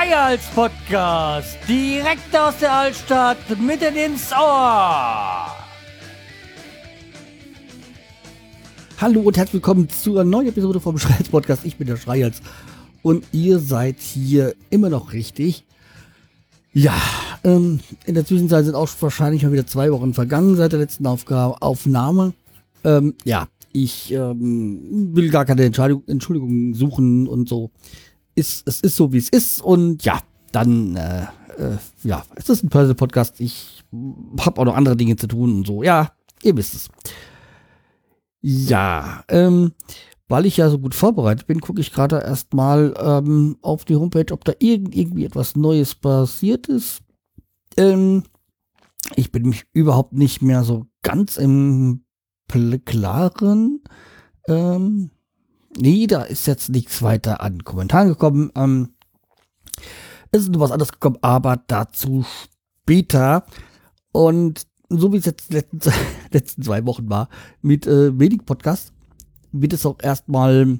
Schreihals Podcast. Direkt aus der Altstadt, mitten ins Ohr. Hallo und herzlich willkommen zu einer neuen Episode vom Schreihals Podcast. Ich bin der Schreihals und ihr seid hier immer noch richtig. Ja, ähm, in der Zwischenzeit sind auch wahrscheinlich mal wieder zwei Wochen vergangen seit der letzten Aufgabe, Aufnahme. Ähm, ja, ich ähm, will gar keine Entschuldigung suchen und so. Ist, es ist so, wie es ist und ja, dann, äh, äh, ja, es ist ein Personal Podcast. Ich habe auch noch andere Dinge zu tun und so. Ja, ihr wisst es. Ja, ähm, weil ich ja so gut vorbereitet bin, gucke ich gerade erstmal ähm, auf die Homepage, ob da irgend, irgendwie etwas Neues passiert ist. Ähm, ich bin mich überhaupt nicht mehr so ganz im Klaren. Ähm, nee, da ist jetzt nichts weiter an Kommentaren gekommen. Ähm, es ist nur was anderes gekommen, aber dazu später. Und so wie es jetzt letzten, letzten zwei Wochen war, mit äh, wenig Podcast, wird es auch erstmal,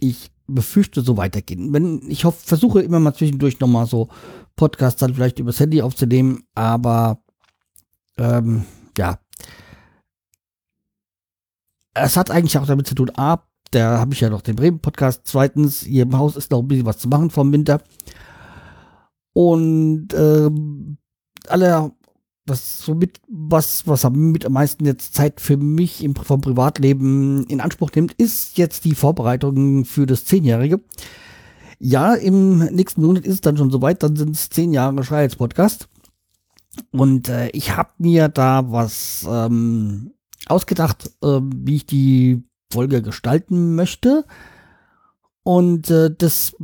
ich befürchte, so weitergehen. Wenn, ich hoffe, versuche immer mal zwischendurch nochmal so Podcasts dann vielleicht übers Handy aufzunehmen, aber ähm, ja. Es hat eigentlich auch damit zu tun, A, da habe ich ja noch den Bremen-Podcast. Zweitens, hier im Haus ist noch ein bisschen was zu machen vom Winter. Und ähm, alle das somit was, was mit am meisten jetzt Zeit für mich im, vom Privatleben in Anspruch nimmt, ist jetzt die Vorbereitung für das Zehnjährige. Ja, im nächsten Monat ist es dann schon soweit, dann sind es zehn Jahre Schreihals Podcast. Und äh, ich habe mir da was ähm, ausgedacht, äh, wie ich die Folge gestalten möchte. Und äh, das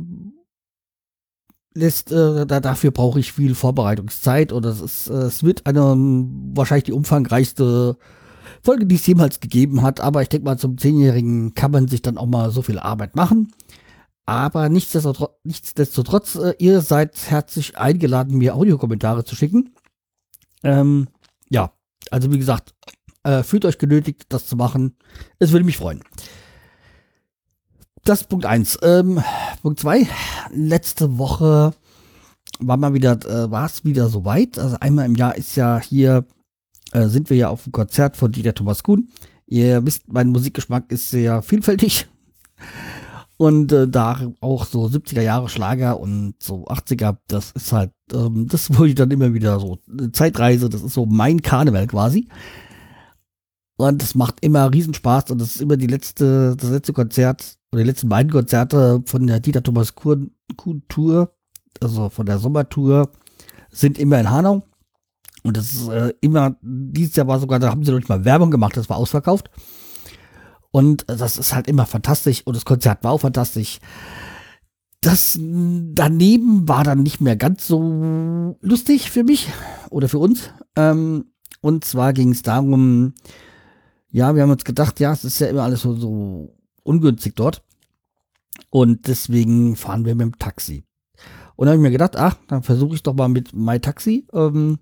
lässt, äh, da, dafür brauche ich viel Vorbereitungszeit und es, ist, äh, es wird eine wahrscheinlich die umfangreichste Folge, die es jemals gegeben hat. Aber ich denke mal, zum Zehnjährigen kann man sich dann auch mal so viel Arbeit machen. Aber nichtsdestotrotz, nichtsdestotrotz äh, ihr seid herzlich eingeladen, mir Audiokommentare zu schicken. Ähm, ja, also wie gesagt, äh, fühlt euch genötigt, das zu machen. Es würde mich freuen. Das ist Punkt eins. Ähm, Punkt zwei. Letzte Woche war mal wieder, äh, war es wieder soweit. Also einmal im Jahr ist ja hier, äh, sind wir ja auf dem Konzert von Dieter Thomas Kuhn. Ihr wisst, mein Musikgeschmack ist sehr vielfältig. Und äh, da auch so 70er Jahre Schlager und so 80er, das ist halt, ähm, das wollte ich dann immer wieder so, eine Zeitreise, das ist so mein Karneval quasi. Und es macht immer Riesenspaß und das ist immer die letzte, das letzte Konzert oder die letzten beiden Konzerte von der Dieter Thomas Kuhn, Kuhn Tour, also von der Sommertour, sind immer in Hanau. Und das ist äh, immer, dieses Jahr war sogar, da haben sie noch nicht mal Werbung gemacht, das war ausverkauft. Und das ist halt immer fantastisch und das Konzert war auch fantastisch. Das daneben war dann nicht mehr ganz so lustig für mich oder für uns. Ähm, und zwar ging es darum, ja, wir haben uns gedacht, ja, es ist ja immer alles so, so ungünstig dort. Und deswegen fahren wir mit dem Taxi. Und da habe ich mir gedacht, ach, dann versuche ich doch mal mit MyTaxi. Ähm,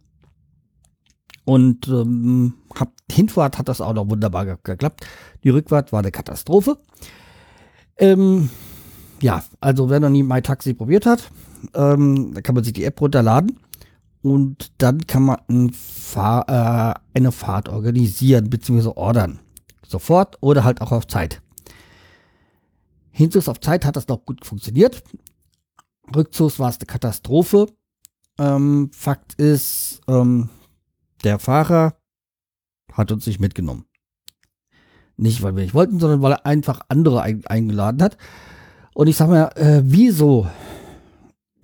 und ähm, hab, Hinfahrt hat das auch noch wunderbar geklappt. Die Rückfahrt war eine Katastrophe. Ähm, ja, also wer noch nie MyTaxi probiert hat, ähm, da kann man sich die App runterladen und dann kann man ein Fahr äh, eine Fahrt organisieren bzw. ordern. Sofort oder halt auch auf Zeit. Hinzus auf Zeit hat das noch gut funktioniert. Rückzugs war es eine Katastrophe. Ähm, Fakt ist, ähm, der Fahrer hat uns nicht mitgenommen. Nicht, weil wir nicht wollten, sondern weil er einfach andere ein eingeladen hat. Und ich sag mal, äh, wieso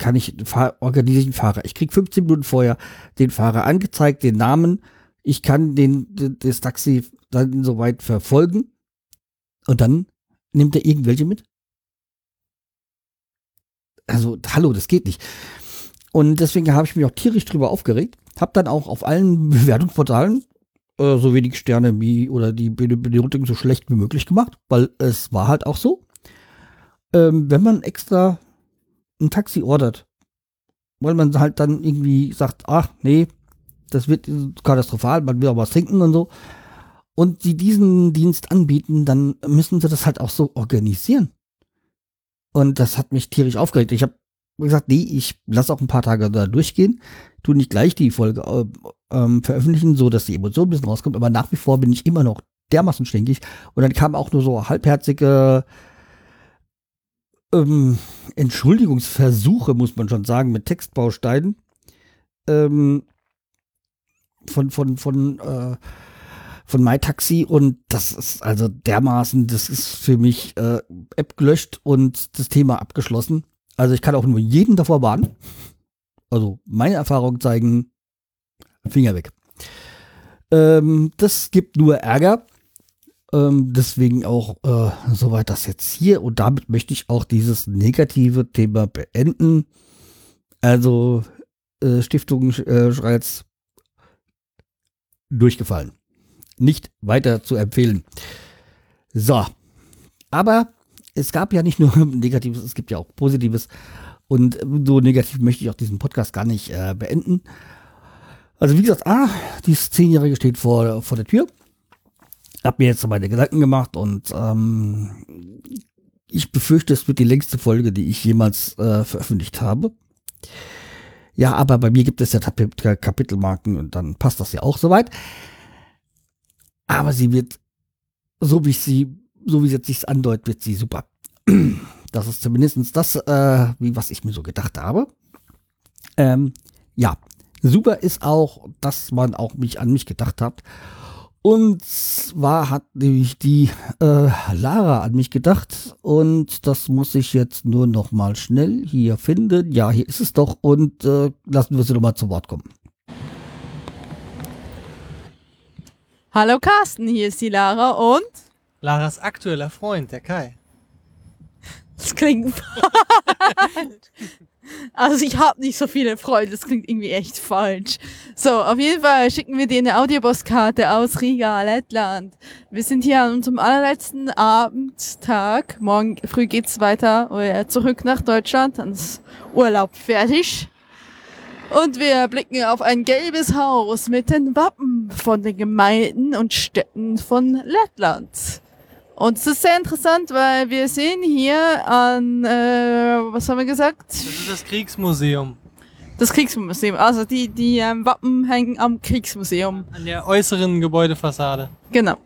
kann ich organisiere ich einen Fahrer? Ich krieg 15 Minuten vorher den Fahrer angezeigt, den Namen. Ich kann den, das Taxi dann soweit verfolgen. Und dann nimmt er irgendwelche mit? Also, hallo, das geht nicht. Und deswegen habe ich mich auch tierisch drüber aufgeregt. Hab dann auch auf allen Bewertungsportalen äh, so wenig Sterne wie oder die Benotung so schlecht wie möglich gemacht, weil es war halt auch so. Ähm, wenn man extra ein Taxi ordert, weil man halt dann irgendwie sagt, ach nee, das wird katastrophal, man will auch was trinken und so, und sie diesen Dienst anbieten, dann müssen sie das halt auch so organisieren. Und das hat mich tierisch aufgeregt. Ich habe gesagt, nee, ich lasse auch ein paar Tage da durchgehen, tu nicht gleich die Folge äh, ähm, veröffentlichen, so dass die Emotion ein bisschen rauskommt, aber nach wie vor bin ich immer noch dermaßen stinkig. Und dann kamen auch nur so halbherzige ähm, Entschuldigungsversuche, muss man schon sagen, mit Textbausteinen. Ähm, von, von, von, äh, von MyTaxi und das ist also dermaßen, das ist für mich äh, App gelöscht und das Thema abgeschlossen. Also ich kann auch nur jeden davor warnen. Also meine Erfahrungen zeigen, Finger weg. Ähm, das gibt nur Ärger. Ähm, deswegen auch äh, soweit das jetzt hier. Und damit möchte ich auch dieses negative Thema beenden. Also äh, Stiftung äh, Schreiz durchgefallen. Nicht weiter zu empfehlen. So. Aber es gab ja nicht nur Negatives, es gibt ja auch Positives. Und so negativ möchte ich auch diesen Podcast gar nicht äh, beenden. Also wie gesagt, ah, dieses Zehnjährige steht vor, vor der Tür. Hab mir jetzt meine Gedanken gemacht und ähm, ich befürchte, es wird die längste Folge, die ich jemals äh, veröffentlicht habe. Ja, aber bei mir gibt es ja Kapitelmarken und dann passt das ja auch soweit. Aber sie wird, so wie ich sie, so wie sie jetzt sich andeutet, wird sie super. Das ist zumindest das, äh, wie was ich mir so gedacht habe. Ähm, ja, super ist auch, dass man auch mich an mich gedacht hat. Und zwar hat nämlich die äh, Lara an mich gedacht und das muss ich jetzt nur noch mal schnell hier finden. Ja, hier ist es doch und äh, lassen wir sie noch mal zu Wort kommen. Hallo Carsten, hier ist die Lara und Laras aktueller Freund, der Kai. das klingt Also ich habe nicht so viele Freunde, das klingt irgendwie echt falsch. So, auf jeden Fall schicken wir dir eine Audiobosskarte aus Riga, Lettland. Wir sind hier an unserem allerletzten Abendtag. Morgen früh geht's weiter oder zurück nach Deutschland, ans Urlaub fertig. Und wir blicken auf ein gelbes Haus mit den Wappen von den Gemeinden und Städten von Lettland. Und es ist sehr interessant, weil wir sehen hier an, äh, was haben wir gesagt? Das ist das Kriegsmuseum. Das Kriegsmuseum. Also die, die ähm, Wappen hängen am Kriegsmuseum. An der äußeren Gebäudefassade. Genau.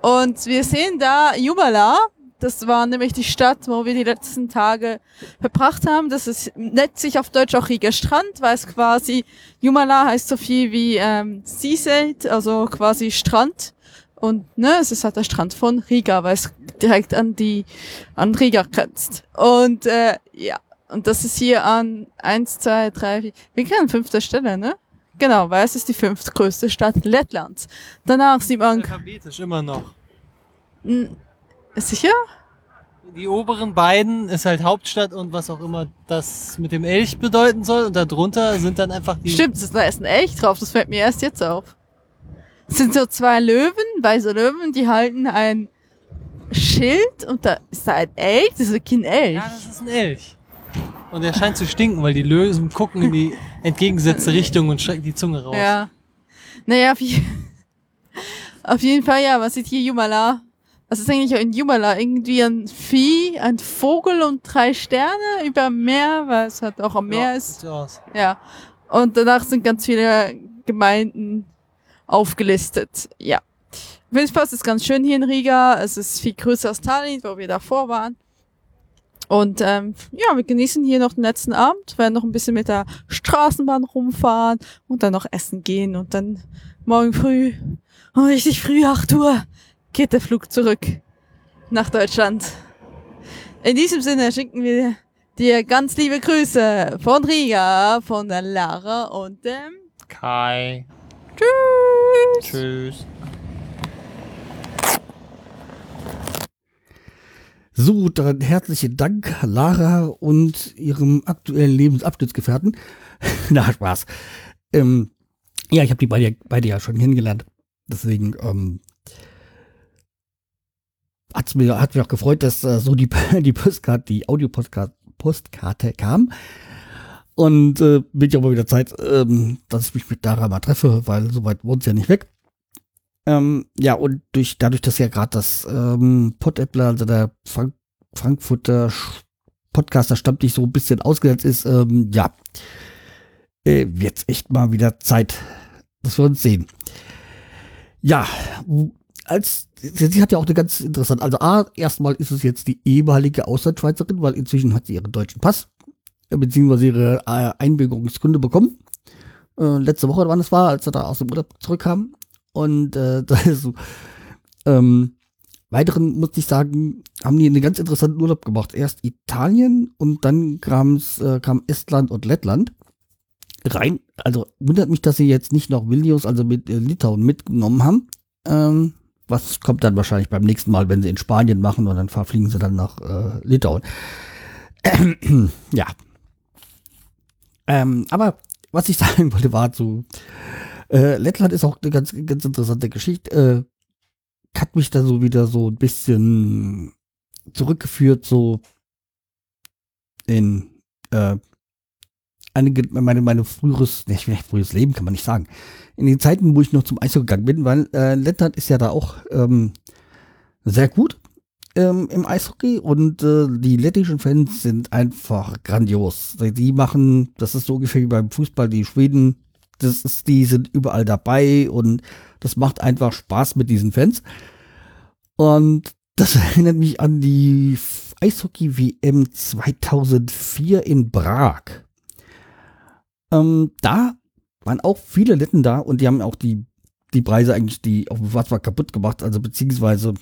Und wir sehen da Jubala. Das war nämlich die Stadt, wo wir die letzten Tage verbracht haben. Das ist nennt sich auf Deutsch auch Riga Strand, weil es quasi Jumala heißt so viel wie ähm, Seaside, also quasi Strand. Und ne, es ist halt der Strand von Riga, weil es direkt an die an Riga grenzt. Und äh, ja, und das ist hier an eins, zwei, drei, vier, wir kennen fünfter Stelle, ne? Genau, weil es ist die fünftgrößte Stadt Lettlands. Danach sieht man. Alphabetisch immer noch. Sicher? Die oberen beiden ist halt Hauptstadt und was auch immer das mit dem Elch bedeuten soll. Und darunter sind dann einfach die. Stimmt, es ist, da ist ein Elch drauf, das fällt mir erst jetzt auf. Es sind so zwei Löwen, weiße Löwen, die halten ein Schild und da ist da ein Elch, das ist kein Elch. Ja, das ist ein Elch. Und er scheint zu stinken, weil die Löwen gucken in die entgegengesetzte Richtung und strecken die Zunge raus. Ja. Naja, auf, je auf jeden Fall, ja, was sieht hier Jumala? Was ist eigentlich in Jumala? Irgendwie ein Vieh, ein Vogel und drei Sterne über dem Meer, weil es halt auch am Meer Ja, ist. Ja. Und danach sind ganz viele Gemeinden aufgelistet. Ja. Fall ist ganz schön hier in Riga. Es ist viel größer als Tallinn, wo wir davor waren. Und ähm, ja, wir genießen hier noch den letzten Abend, werden noch ein bisschen mit der Straßenbahn rumfahren und dann noch essen gehen und dann morgen früh, oh, richtig früh, 8 Uhr, geht der Flug zurück nach Deutschland. In diesem Sinne schicken wir dir ganz liebe Grüße von Riga, von der Lara und dem Kai. Tschüss. Tschüss. So, dann herzlichen Dank, Lara und ihrem aktuellen Lebensabschnittsgefährten. Na, Spaß. Ähm, ja, ich habe die beide, beide ja schon kennengelernt. Deswegen ähm, hat's mir, hat mich auch gefreut, dass äh, so die, die Postkarte, die Audio-Postkarte Postkarte kam. Und äh, wird ja mal wieder Zeit, ähm, dass ich mich mit Lara mal treffe, weil soweit wohnt sie ja nicht weg. Ähm, ja, und durch, dadurch, dass ja gerade das ähm, Pottäppler, also der Frank Frankfurter Podcaster stammtisch so ein bisschen ausgesetzt ist, ähm, ja, äh, wird's echt mal wieder Zeit, dass wir uns sehen. Ja, als sie hat ja auch eine ganz interessante, also A, erstmal ist es jetzt die ehemalige Auslandschweizerin, weil inzwischen hat sie ihren deutschen Pass, beziehungsweise ihre äh, Einbürgerungskunde bekommen. Äh, letzte Woche, wann es war, als er da aus dem Urlaub zurückkam. Und äh, da ist so, ähm, weiteren, muss ich sagen, haben die einen ganz interessanten Urlaub gemacht. Erst Italien und dann kam's, äh, kam Estland und Lettland. Rein, also wundert mich, dass sie jetzt nicht noch Vilnius, also mit äh, Litauen mitgenommen haben. Ähm, was kommt dann wahrscheinlich beim nächsten Mal, wenn sie in Spanien machen und dann fliegen sie dann nach äh, Litauen. Ähm, ja. Ähm, aber was ich sagen wollte, war so, äh, Lettland ist auch eine ganz, ganz interessante Geschichte. Äh, hat mich da so wieder so ein bisschen zurückgeführt, so in äh, einige, meine, meine früheres, nicht früheres Leben kann man nicht sagen. In den Zeiten, wo ich noch zum Eishockey gegangen bin, weil äh, Lettland ist ja da auch ähm, sehr gut ähm, im Eishockey und äh, die lettischen Fans sind einfach grandios. Die machen, das ist so ungefähr wie beim Fußball, die Schweden, das ist, die sind überall dabei und das macht einfach Spaß mit diesen Fans. Und das erinnert mich an die Eishockey-WM 2004 in Prag. Ähm, da waren auch viele Letten da und die haben auch die, die Preise eigentlich, die auf dem Wasser kaputt gemacht, also beziehungsweise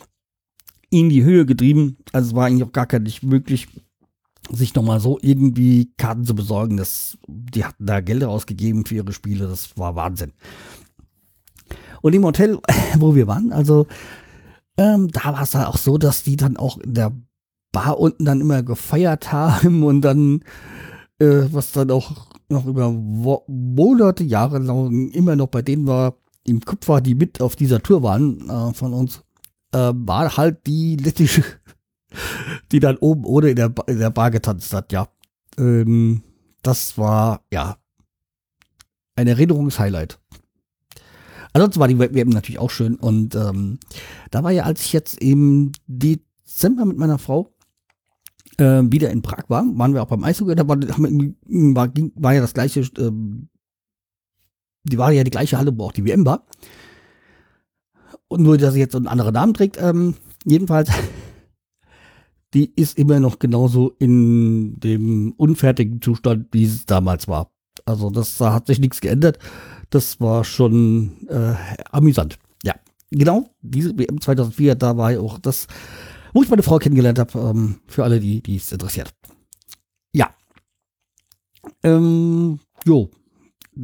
in die Höhe getrieben. Also es war eigentlich auch gar nicht möglich, sich nochmal so irgendwie Karten zu besorgen. Das, die hatten da Gelder ausgegeben für ihre Spiele. Das war Wahnsinn. Und im Hotel, wo wir waren, also ähm, da war es dann auch so, dass die dann auch in der Bar unten dann immer gefeiert haben und dann, äh, was dann auch noch über Monate, Jahre lang immer noch bei denen war, im Kopf war, die mit auf dieser Tour waren äh, von uns, äh, war halt die lettische, die dann oben ohne in der, in der Bar getanzt hat, ja. Ähm, das war, ja, ein Erinnerungshighlight. Ansonsten war die WM natürlich auch schön und ähm, da war ja, als ich jetzt im Dezember mit meiner Frau äh, wieder in Prag war, waren wir auch beim Eishockey, da war, war, war ja das gleiche, ähm, die war ja die gleiche Halle, wo auch die WM war. Und nur, dass sie jetzt einen anderen Namen trägt, ähm, jedenfalls, die ist immer noch genauso in dem unfertigen Zustand, wie es damals war. Also das da hat sich nichts geändert. Das war schon äh, amüsant. Ja, genau. Diese WM 2004, da war ja auch das, wo ich meine Frau kennengelernt habe. Ähm, für alle, die es interessiert. Ja. Ähm, jo.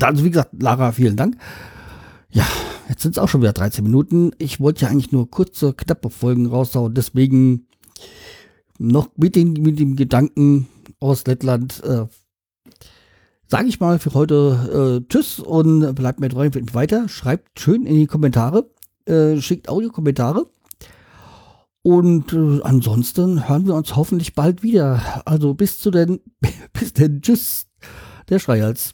Also wie gesagt, Lara, vielen Dank. Ja, jetzt sind es auch schon wieder 13 Minuten. Ich wollte ja eigentlich nur kurze, knappe Folgen raushauen. Deswegen noch mit, den, mit dem Gedanken aus Lettland äh, sage ich mal für heute äh, Tschüss und bleibt mir treu weiter. Schreibt schön in die Kommentare, äh, schickt Audiokommentare. Und äh, ansonsten hören wir uns hoffentlich bald wieder. Also bis zu den, bis denn, tschüss, der Schreihals.